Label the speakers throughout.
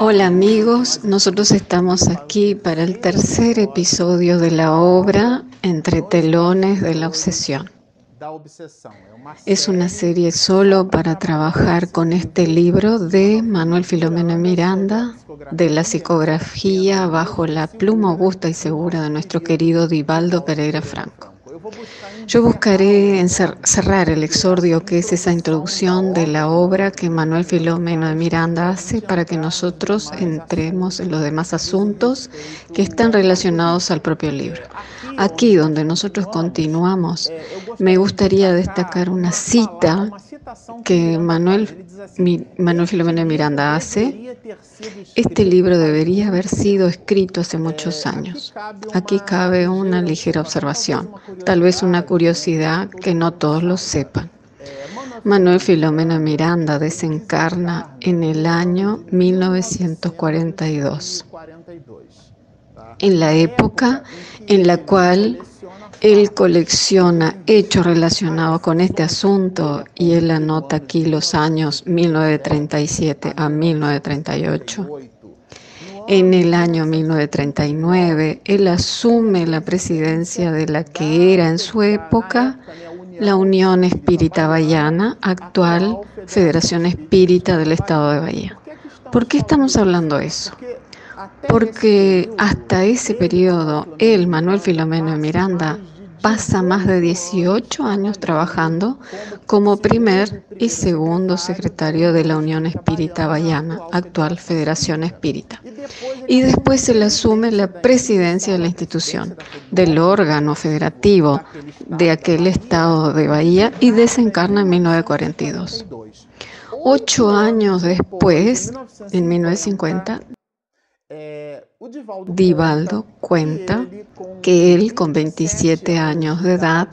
Speaker 1: Hola amigos, nosotros estamos aquí para el tercer episodio de la obra Entre telones de la obsesión. Es una serie solo para trabajar con este libro de Manuel Filomeno Miranda, de la psicografía bajo la pluma augusta y segura de nuestro querido Divaldo Pereira Franco. Yo buscaré cerrar el exordio que es esa introducción de la obra que Manuel Filomeno de Miranda hace para que nosotros entremos en los demás asuntos que están relacionados al propio libro. Aquí donde nosotros continuamos, me gustaría destacar una cita que Manuel, Manuel Filomeno de Miranda hace. Este libro debería haber sido escrito hace muchos años. Aquí cabe una ligera observación, tal vez una curiosidad que no todos lo sepan. Manuel Filomeno Miranda desencarna en el año 1942, en la época en la cual él colecciona hechos relacionados con este asunto y él anota aquí los años 1937 a 1938. En el año 1939, él asume la presidencia de la que era en su época la Unión Espírita Bahiana, actual Federación Espírita del Estado de Bahía. ¿Por qué estamos hablando de eso? Porque hasta ese periodo, él, Manuel Filomeno Miranda, pasa más de 18 años trabajando como primer y segundo secretario de la Unión Espírita Bahiana, actual Federación Espírita. Y después se le asume la presidencia de la institución, del órgano federativo de aquel estado de Bahía y desencarna en 1942. Ocho años después, en 1950, Divaldo cuenta que él con 27 años de edad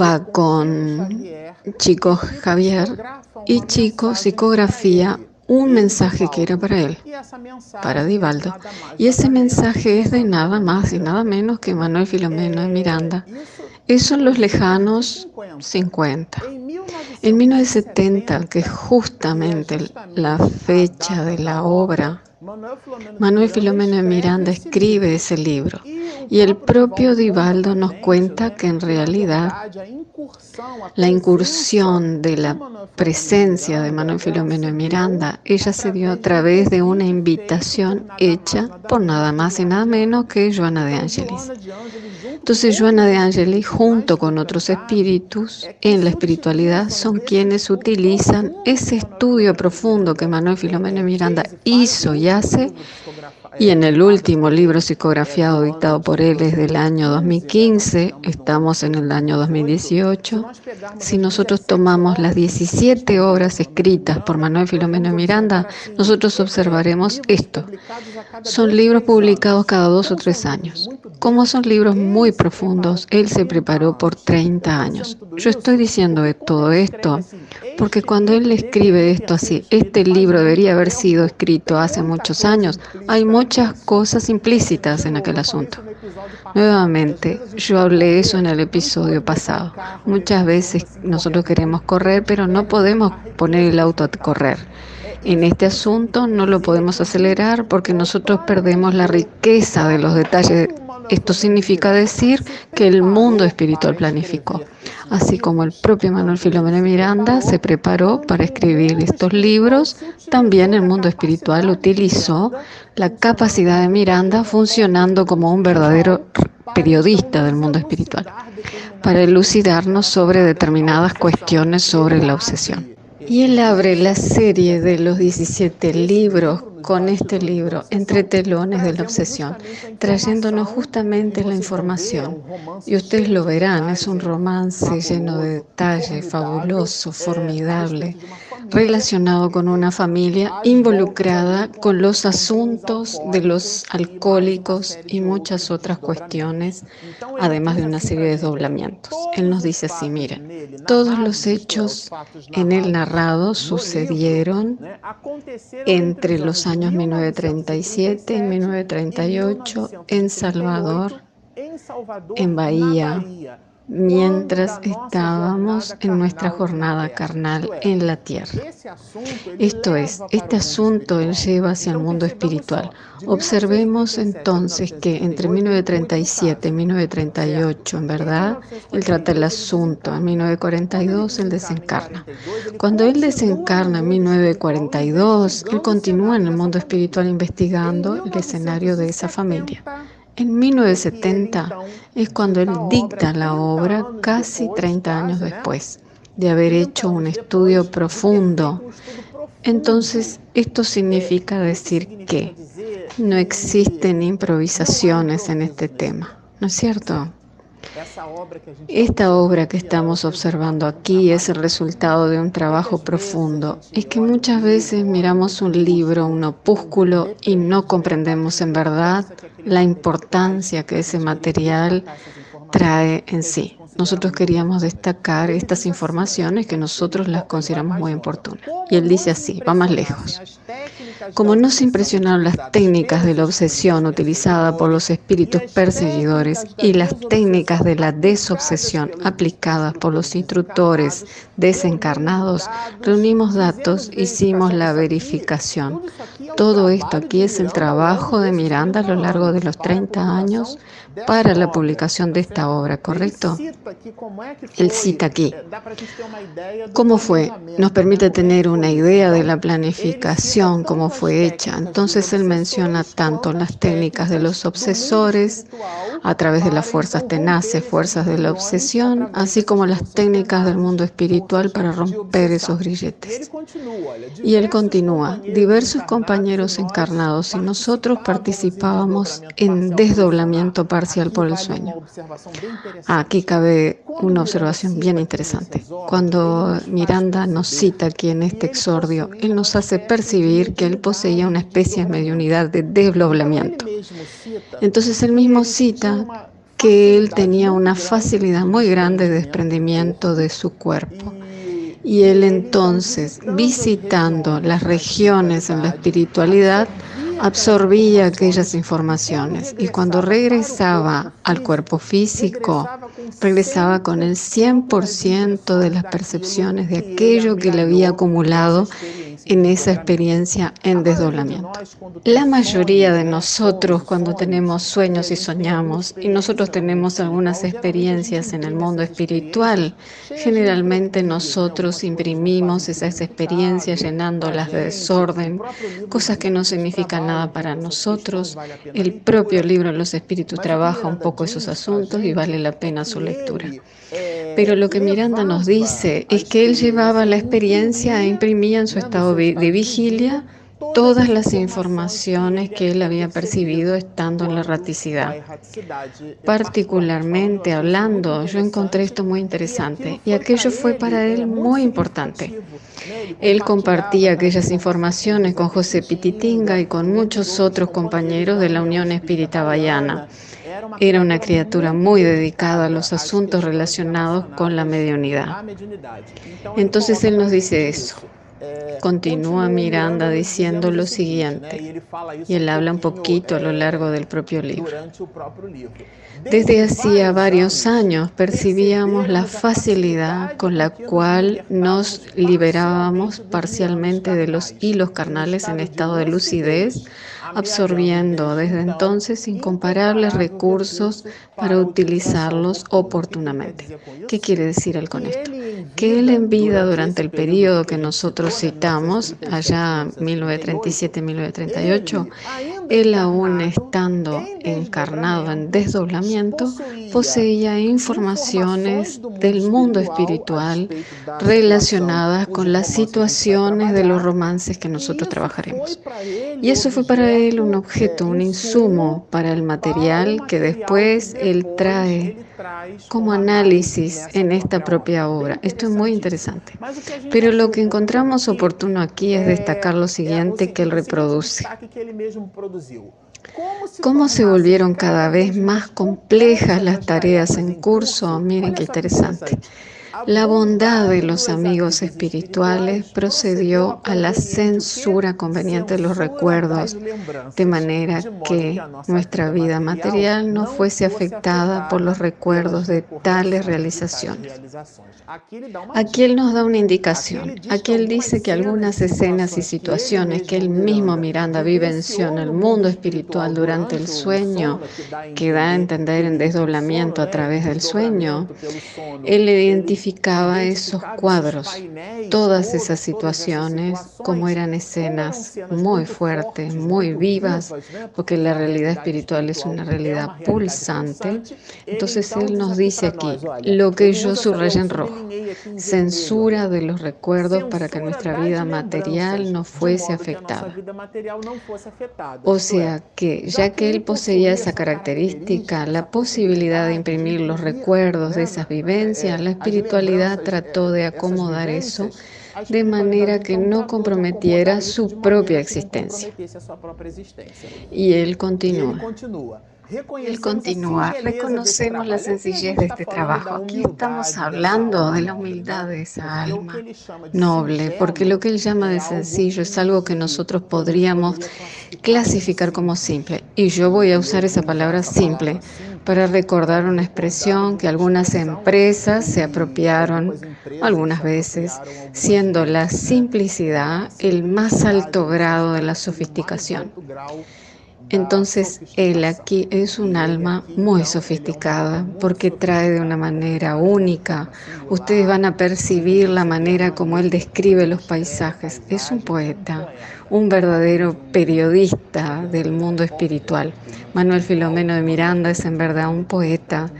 Speaker 1: va con Chico Javier y Chico psicografía un mensaje que era para él, para Divaldo. Y ese mensaje es de nada más y nada menos que Manuel Filomeno de Miranda. Esos son los lejanos 50. En 1970, que es justamente la fecha de la obra Manuel Filomeno de Miranda escribe ese libro. Y el propio Divaldo nos cuenta que en realidad la incursión de la presencia de Manuel Filomeno de Miranda, ella se dio a través de una invitación hecha por nada más y nada menos que Joana de Angelis. Entonces Joana de Angelis junto con otros espíritus en la espiritualidad son quienes utilizan ese estudio profundo que Manuel Filomeno de Miranda hizo y hace y en el último libro psicografiado dictado por él es del año 2015, estamos en el año 2018. Si nosotros tomamos las 17 obras escritas por Manuel Filomeno Miranda, nosotros observaremos esto. Son libros publicados cada dos o tres años. Como son libros muy profundos, él se preparó por 30 años. Yo estoy diciendo todo esto porque cuando él escribe esto así, este libro debería haber sido escrito hace hay muchas cosas implícitas en aquel asunto. Nuevamente, yo hablé eso en el episodio pasado. Muchas veces nosotros queremos correr, pero no podemos poner el auto a correr. En este asunto no lo podemos acelerar porque nosotros perdemos la riqueza de los detalles. Esto significa decir que el mundo espiritual planificó así como el propio Manuel Filomeno Miranda se preparó para escribir estos libros, también el mundo espiritual utilizó la capacidad de Miranda funcionando como un verdadero periodista del mundo espiritual para elucidarnos sobre determinadas cuestiones sobre la obsesión. Y él abre la serie de los 17 libros con este libro, Entre telones de la obsesión, trayéndonos justamente la información. Y ustedes lo verán, es un romance lleno de detalles, fabuloso, formidable, relacionado con una familia involucrada con los asuntos de los alcohólicos y muchas otras cuestiones, además de una serie de desdoblamientos. Él nos dice así, miren, todos los hechos en el narrado sucedieron entre los años 1937 y 1938 en Salvador, en Bahía, mientras estábamos en nuestra jornada carnal en la tierra. Esto es, este asunto él lleva hacia el mundo espiritual. Observemos entonces que entre 1937 y 1938, en verdad, él trata el asunto. En 1942 él desencarna. Cuando él desencarna en 1942, él continúa en el mundo espiritual investigando el escenario de esa familia. En 1970 es cuando él dicta la obra casi 30 años después de haber hecho un estudio profundo. Entonces, esto significa decir que no existen improvisaciones en este tema, ¿no es cierto? Esta obra que estamos observando aquí es el resultado de un trabajo profundo. Es que muchas veces miramos un libro, un opúsculo y no comprendemos en verdad la importancia que ese material trae en sí. Nosotros queríamos destacar estas informaciones que nosotros las consideramos muy oportunas. Y él dice así, va más lejos. Como no se impresionaron las técnicas de la obsesión utilizada por los espíritus perseguidores y las técnicas de la desobsesión aplicadas por los instructores desencarnados, reunimos datos, hicimos la verificación. Todo esto aquí es el trabajo de Miranda a lo largo de los 30 años para la publicación de esta obra, ¿correcto? Él cita aquí. ¿Cómo fue? Nos permite tener una idea de la planificación, cómo fue hecha. Entonces él menciona tanto las técnicas de los obsesores a través de las fuerzas tenaces, fuerzas de la obsesión, así como las técnicas del mundo espiritual para romper esos grilletes. Y él continúa, diversos compañeros encarnados y nosotros participábamos en desdoblamiento para por el sueño. Aquí cabe una observación bien interesante. Cuando Miranda nos cita aquí en este exordio, él nos hace percibir que él poseía una especie de mediunidad de desdoblamiento. Entonces él mismo cita que él tenía una facilidad muy grande de desprendimiento de su cuerpo. Y él entonces, visitando las regiones en la espiritualidad, absorbía aquellas informaciones y cuando regresaba al cuerpo físico, regresaba con el 100% de las percepciones de aquello que le había acumulado en esa experiencia en desdoblamiento. La mayoría de nosotros cuando tenemos sueños y soñamos y nosotros tenemos algunas experiencias en el mundo espiritual, generalmente nosotros imprimimos esas experiencias llenándolas de desorden, cosas que no significan nada para nosotros. El propio libro los espíritus trabaja un poco esos asuntos y vale la pena su lectura. Pero lo que Miranda nos dice es que él llevaba la experiencia e imprimía en su estado de vigilia todas las informaciones que él había percibido estando en la raticidad. Particularmente hablando, yo encontré esto muy interesante y aquello fue para él muy importante. Él compartía aquellas informaciones con José Pititinga y con muchos otros compañeros de la Unión Espírita Bayana. Era una criatura muy dedicada a los asuntos relacionados con la mediunidad. Entonces él nos dice eso. Continúa Miranda diciendo lo siguiente, y él habla un poquito a lo largo del propio libro. Desde hacía varios años percibíamos la facilidad con la cual nos liberábamos parcialmente de los hilos carnales en estado de lucidez absorbiendo desde entonces incomparables recursos para utilizarlos oportunamente. ¿Qué quiere decir él con esto? Que él en vida durante el periodo que nosotros citamos, allá 1937-1938, él aún estando encarnado en desdoblamiento, poseía informaciones del mundo espiritual relacionadas con las situaciones de los romances que nosotros trabajaremos. Y eso fue para él un objeto, un insumo para el material que después él trae como análisis en esta propia obra. Esto es muy interesante. Pero lo que encontramos oportuno aquí es destacar lo siguiente que él reproduce. ¿Cómo se volvieron cada vez más complejas las tareas en curso? Miren qué interesante. La bondad de los amigos espirituales procedió a la censura conveniente de los recuerdos, de manera que nuestra vida material no fuese afectada por los recuerdos de tales realizaciones. Aquí él nos da una indicación. Aquí él dice que algunas escenas y situaciones que él mismo Miranda vivenció en el mundo espiritual durante el sueño, que da a entender en desdoblamiento a través del sueño, él esos cuadros, todas esas situaciones, como eran escenas muy fuertes, muy vivas, porque la realidad espiritual es una realidad pulsante. Entonces él nos dice aquí, lo que yo subrayé en rojo, censura de los recuerdos para que nuestra vida material no fuese afectada. O sea que, ya que él poseía esa característica, la posibilidad de imprimir los recuerdos de esas vivencias, la espiritualidad trató de acomodar eso de manera que no comprometiera su propia existencia. Y él continúa. Él continúa, reconocemos la sencillez de este trabajo. Aquí estamos hablando de la humildad de esa alma noble, porque lo que él llama de sencillo es algo que nosotros podríamos clasificar como simple. Y yo voy a usar esa palabra simple para recordar una expresión que algunas empresas se apropiaron algunas veces, siendo la simplicidad el más alto grado de la sofisticación. Entonces, él aquí es un alma muy sofisticada porque trae de una manera única. Ustedes van a percibir la manera como él describe los paisajes. Es un poeta, un verdadero periodista del mundo espiritual. Manuel Filomeno de Miranda es en verdad un poeta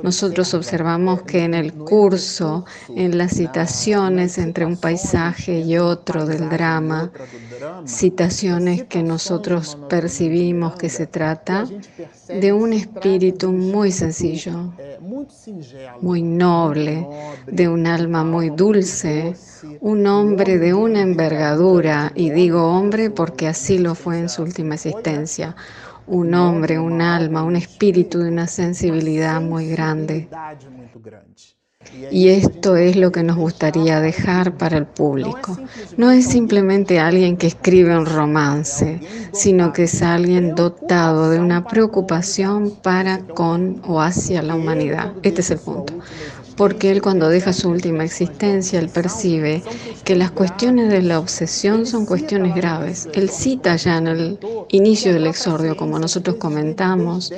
Speaker 1: nosotros observamos que en el curso, en las citaciones entre un paisaje y otro del drama, citaciones que nosotros percibimos que se trata de un espíritu muy sencillo, muy noble, de un alma muy dulce, un hombre de una envergadura, y digo hombre porque así lo fue en su última existencia, un hombre, un alma, un espíritu de una sensibilidad muy grande. Y esto es lo que nos gustaría dejar para el público. No es simplemente alguien que escribe un romance, sino que es alguien dotado de una preocupación para con o hacia la humanidad. Este es el punto porque él cuando deja su última existencia, él percibe que las cuestiones de la obsesión son cuestiones graves. Él cita ya en el inicio del exordio, como nosotros comentamos,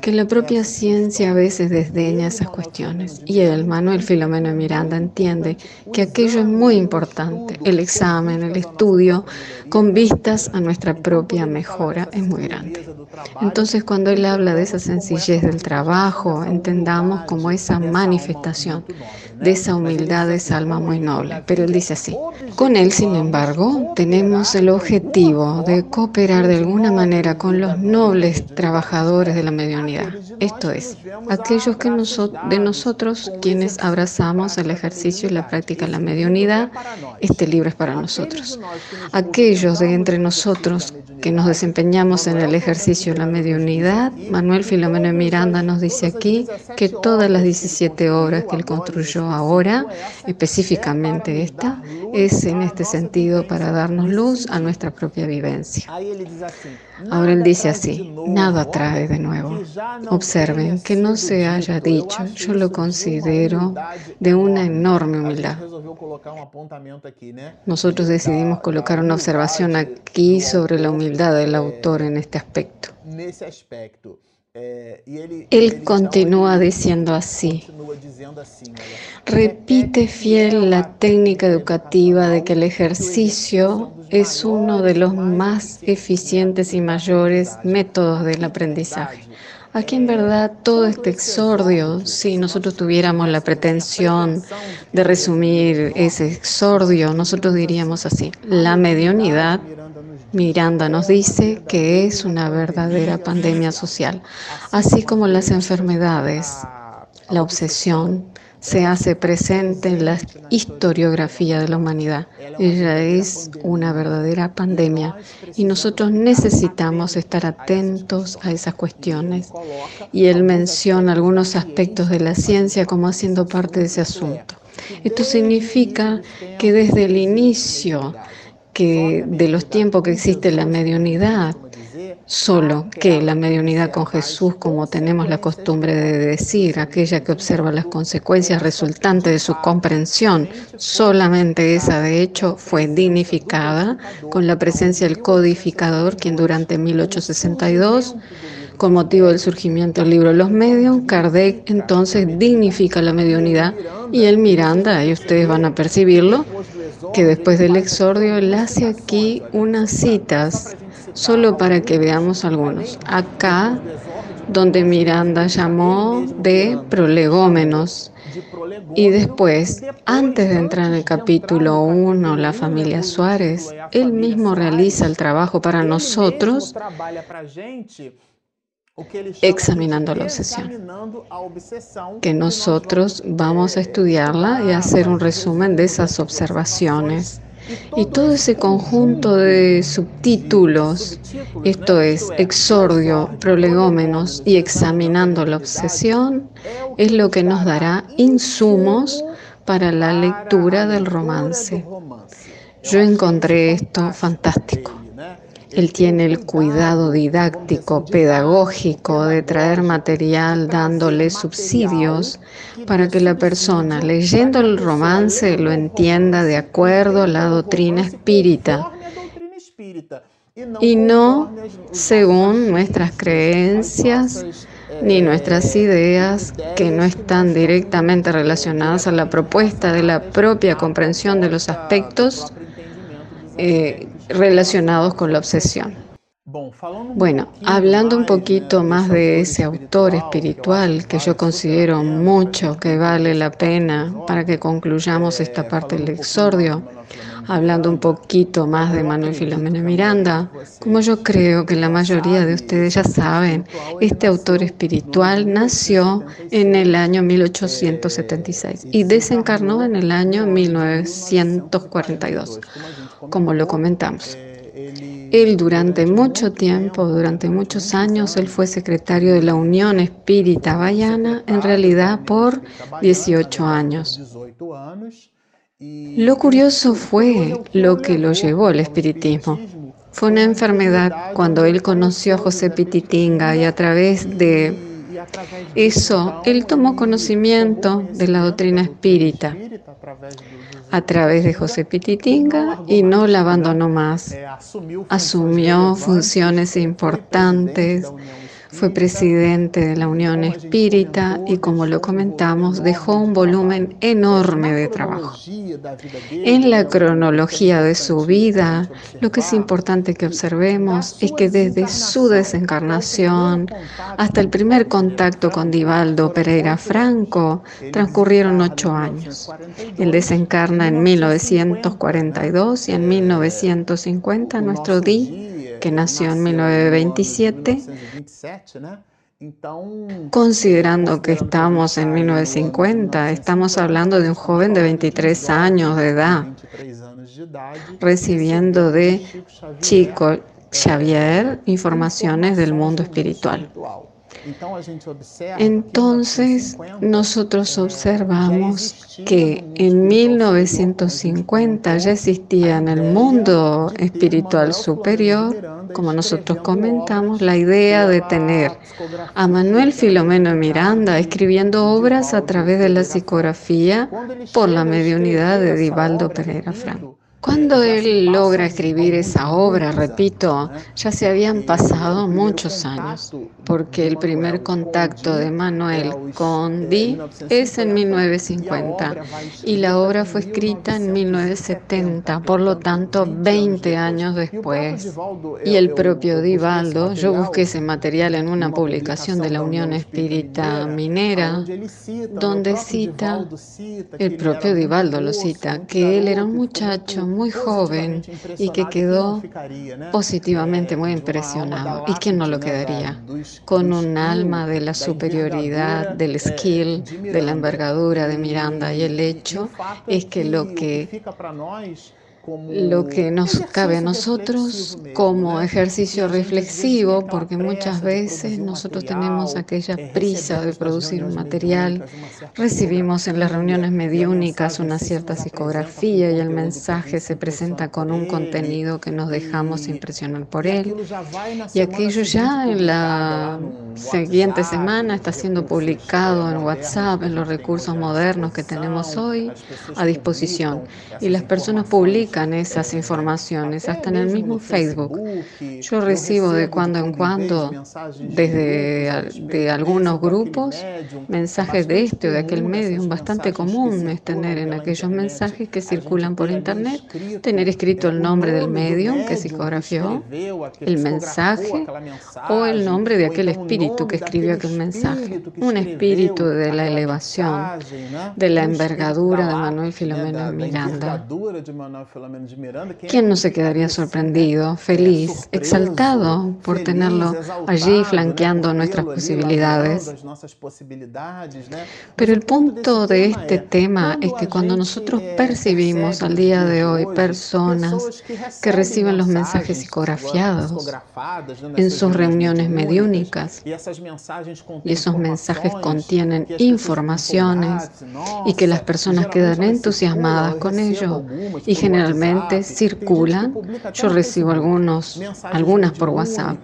Speaker 1: que la propia ciencia a veces desdeña esas cuestiones. Y él, Manuel Filomeno Miranda, entiende que aquello es muy importante. El examen, el estudio, con vistas a nuestra propia mejora, es muy grande. Entonces, cuando él habla de esa sencillez del trabajo, entendamos como esa manifestación de esa humildad de esa alma muy noble. Pero él dice así, con él, sin embargo, tenemos el objetivo de cooperar de alguna manera con los nobles trabajadores de la Esto es, aquellos que de nosotros quienes abrazamos el ejercicio y la práctica de la mediunidad, este libro es para nosotros. Aquellos de entre nosotros que nos desempeñamos en el ejercicio de la mediunidad, Manuel Filomeno Miranda nos dice aquí que todas las 17 obras que él construyó ahora, específicamente esta, es en este sentido para darnos luz a nuestra propia vivencia. Ahora él dice así, nada trae de nuevo. Observen que no se haya dicho, yo lo considero de una enorme humildad. Nosotros decidimos colocar una observación aquí sobre la humildad del autor en este aspecto. Él continúa diciendo así. Repite fiel la técnica educativa de que el ejercicio es uno de los más eficientes y mayores métodos del aprendizaje. Aquí en verdad todo este exordio, si nosotros tuviéramos la pretensión de resumir ese exordio, nosotros diríamos así, la mediunidad Miranda nos dice que es una verdadera pandemia social, así como las enfermedades, la obsesión, se hace presente en la historiografía de la humanidad. Ella es una verdadera pandemia y nosotros necesitamos estar atentos a esas cuestiones. Y él menciona algunos aspectos de la ciencia como haciendo parte de ese asunto. Esto significa que desde el inicio que de los tiempos que existe la mediunidad, Solo que la mediunidad con Jesús, como tenemos la costumbre de decir, aquella que observa las consecuencias resultantes de su comprensión, solamente esa de hecho fue dignificada con la presencia del codificador, quien durante 1862 con motivo del surgimiento del libro Los Medios, Kardec entonces dignifica la mediunidad. Y el Miranda, y ustedes van a percibirlo, que después del exordio él hace aquí unas citas solo para que veamos algunos. Acá, donde Miranda llamó de prolegómenos. Y después, antes de entrar en el capítulo 1, la familia Suárez, él mismo realiza el trabajo para nosotros examinando la obsesión, que nosotros vamos a estudiarla y hacer un resumen de esas observaciones. Y todo ese conjunto de subtítulos, esto es, exordio, prolegómenos y examinando la obsesión, es lo que nos dará insumos para la lectura del romance. Yo encontré esto fantástico. Él tiene el cuidado didáctico, pedagógico de traer material dándole subsidios para que la persona leyendo el romance lo entienda de acuerdo a la doctrina espírita y no según nuestras creencias ni nuestras ideas que no están directamente relacionadas a la propuesta de la propia comprensión de los aspectos eh, relacionados con la obsesión. Bueno, hablando un poquito más de ese autor espiritual que yo considero mucho que vale la pena para que concluyamos esta parte del exordio, hablando un poquito más de Manuel Filomeno Miranda, como yo creo que la mayoría de ustedes ya saben, este autor espiritual nació en el año 1876 y desencarnó en el año 1942 como lo comentamos. Él durante mucho tiempo, durante muchos años, él fue secretario de la Unión Espírita Bayana, en realidad por 18 años. Lo curioso fue lo que lo llevó al espiritismo. Fue una enfermedad cuando él conoció a José Pititinga y a través de eso él tomó conocimiento de la doctrina espírita a través de José Pititinga y no la abandonó más. Asumió funciones importantes fue presidente de la Unión Espírita y, como lo comentamos, dejó un volumen enorme de trabajo. En la cronología de su vida, lo que es importante que observemos es que desde su desencarnación hasta el primer contacto con Divaldo Pereira Franco transcurrieron ocho años. Él desencarna en 1942 y en 1950 nuestro Di que nació en 1927, considerando que estamos en 1950, estamos hablando de un joven de 23 años de edad, recibiendo de Chico Xavier informaciones del mundo espiritual. Entonces nosotros observamos que en 1950 ya existía en el mundo espiritual superior, como nosotros comentamos, la idea de tener a Manuel Filomeno Miranda escribiendo obras a través de la psicografía por la mediunidad de Divaldo Pereira Franco. Cuando él logra escribir esa obra, repito, ya se habían pasado muchos años, porque el primer contacto de Manuel con Di es en 1950 y la obra fue escrita en 1970, por lo tanto 20 años después. Y el propio Divaldo, yo busqué ese material en una publicación de la Unión Espírita Minera, donde cita, el propio Divaldo lo cita, que él era un muchacho muy joven y que quedó positivamente muy impresionado. ¿Y quién no lo quedaría? Con un alma de la superioridad, del skill, de la envergadura de Miranda. Y el hecho es que lo que lo que nos cabe a nosotros como ejercicio reflexivo, porque muchas veces nosotros tenemos aquella prisa de producir un material, recibimos en las reuniones mediúnicas una cierta psicografía y el mensaje se presenta con un contenido que nos dejamos impresionar por él, y aquello ya en la siguiente semana está siendo publicado en WhatsApp, en los recursos modernos que tenemos hoy a disposición, y las personas publican esas informaciones, hasta en el mismo Facebook. Yo recibo de cuando en cuando, desde de algunos grupos, mensajes de este o de aquel medio. Bastante común es tener en aquellos mensajes que circulan por Internet, tener escrito el nombre del medio que psicografió, el mensaje o el nombre de aquel espíritu que escribió aquel mensaje. Un espíritu de la elevación, de la envergadura de Manuel Filomeno Miranda. ¿Quién no se quedaría sorprendido, feliz, exaltado por tenerlo allí flanqueando nuestras posibilidades? Pero el punto de este tema es que cuando nosotros percibimos al día de hoy personas que reciben los mensajes psicografiados en sus reuniones mediúnicas. Y esos mensajes contienen informaciones y que las personas quedan entusiasmadas con ello y generalmente circulan. Yo recibo algunos, algunas por WhatsApp.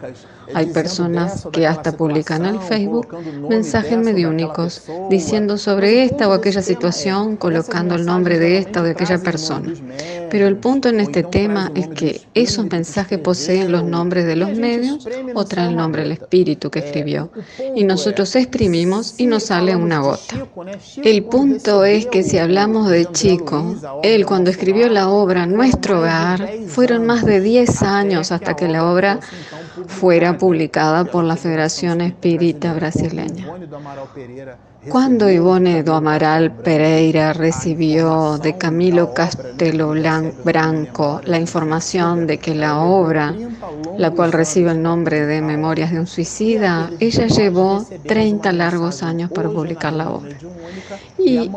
Speaker 1: Hay personas que hasta publican en Facebook mensajes mediúnicos diciendo sobre esta o aquella situación, colocando el nombre de esta o de aquella persona. Pero el punto en este tema es que esos mensajes poseen los nombres de los medios o traen el nombre del espíritu que escribió. Y nosotros exprimimos y nos sale una gota. El punto es que si hablamos de Chico, él cuando escribió la obra Nuestro Hogar, fueron más de 10 años hasta que la obra fuera publicada por la Federación Espírita Brasileña. Cuando Ivone do Amaral Pereira recibió de Camilo Castelo Branco la información de que la obra, la cual recibe el nombre de Memorias de un Suicida, ella llevó 30 largos años para publicar la obra. Y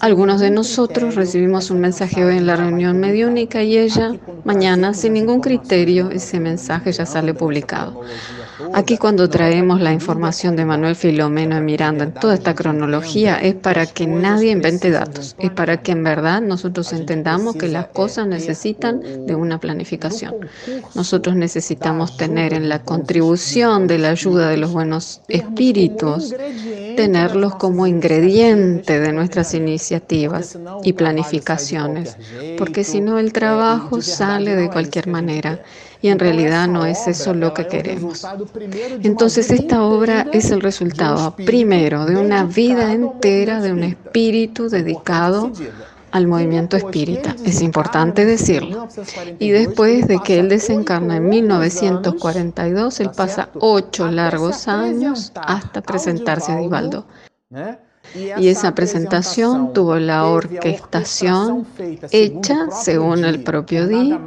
Speaker 1: algunos de nosotros recibimos un mensaje hoy en la reunión mediúnica y ella mañana, sin ningún criterio, ese mensaje ya sale publicado. Aquí cuando traemos la información de Manuel Filomeno y Miranda en toda esta cronología es para que nadie invente datos, es para que en verdad nosotros entendamos que las cosas necesitan de una planificación. Nosotros necesitamos tener en la contribución de la ayuda de los buenos espíritus, tenerlos como ingrediente de nuestras iniciativas y planificaciones, porque si no el trabajo sale de cualquier manera y en realidad no es eso lo que queremos. Entonces esta obra es el resultado, primero, de una vida entera de un espíritu dedicado al movimiento espírita. Es importante decirlo. Y después de que él desencarna en 1942, él pasa ocho largos años hasta presentarse a Divaldo. Y esa presentación tuvo la orquestación hecha, según el propio Di,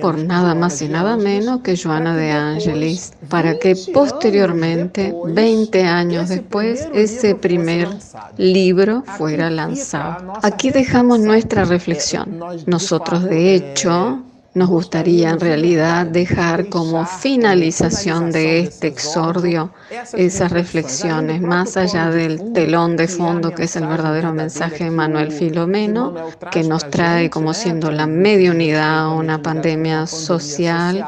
Speaker 1: por nada más y nada menos que Joana de Angelis, para que posteriormente, 20 años después, ese primer libro fuera lanzado. Aquí dejamos nuestra reflexión. Nosotros, de hecho, nos gustaría en realidad dejar como finalización de este exordio esas reflexiones, más allá del telón de fondo que es el verdadero mensaje de Manuel Filomeno, que nos trae como siendo la mediunidad una pandemia social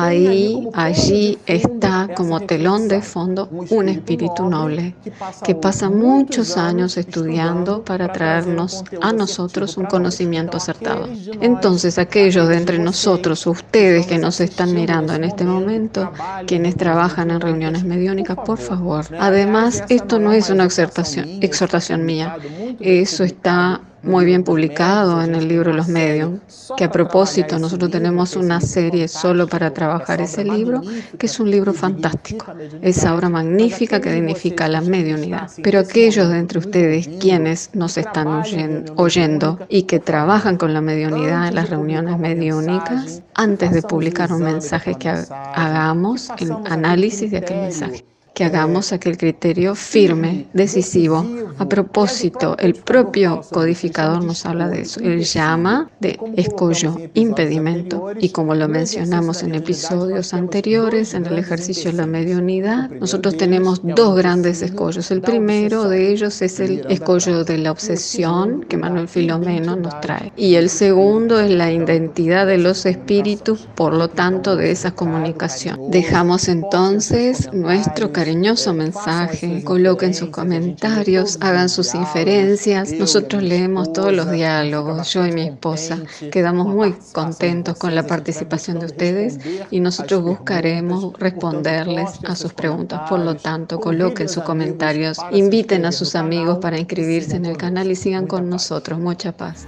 Speaker 1: Ahí, allí está como telón de fondo un espíritu noble que pasa muchos años estudiando para traernos a nosotros un conocimiento acertado. Entonces, aquellos de entre nosotros, ustedes que nos están mirando en este momento, quienes trabajan en reuniones mediúnicas, por favor. Además, esto no es una exhortación, exhortación mía. Eso está muy bien publicado en el libro Los Medios, que a propósito nosotros tenemos una serie solo para trabajar ese libro, que es un libro fantástico, esa obra magnífica que dignifica la mediunidad. Pero aquellos de entre ustedes quienes nos están oyendo y que trabajan con la mediunidad en las reuniones mediúnicas, antes de publicar un mensaje que hagamos el análisis de aquel mensaje que hagamos aquel criterio firme, decisivo. A propósito, el propio codificador nos habla de eso. Él llama de escollo, impedimento. Y como lo mencionamos en episodios anteriores, en el ejercicio de la mediunidad, nosotros tenemos dos grandes escollos. El primero de ellos es el escollo de la obsesión que Manuel Filomeno nos trae. Y el segundo es la identidad de los espíritus, por lo tanto, de esa comunicación. Dejamos entonces nuestro cariño cariñoso mensaje, coloquen sus comentarios, hagan sus inferencias. Nosotros leemos todos los diálogos, yo y mi esposa. Quedamos muy contentos con la participación de ustedes y nosotros buscaremos responderles a sus preguntas. Por lo tanto, coloquen sus comentarios, inviten a sus amigos para inscribirse en el canal y sigan con nosotros. Mucha paz.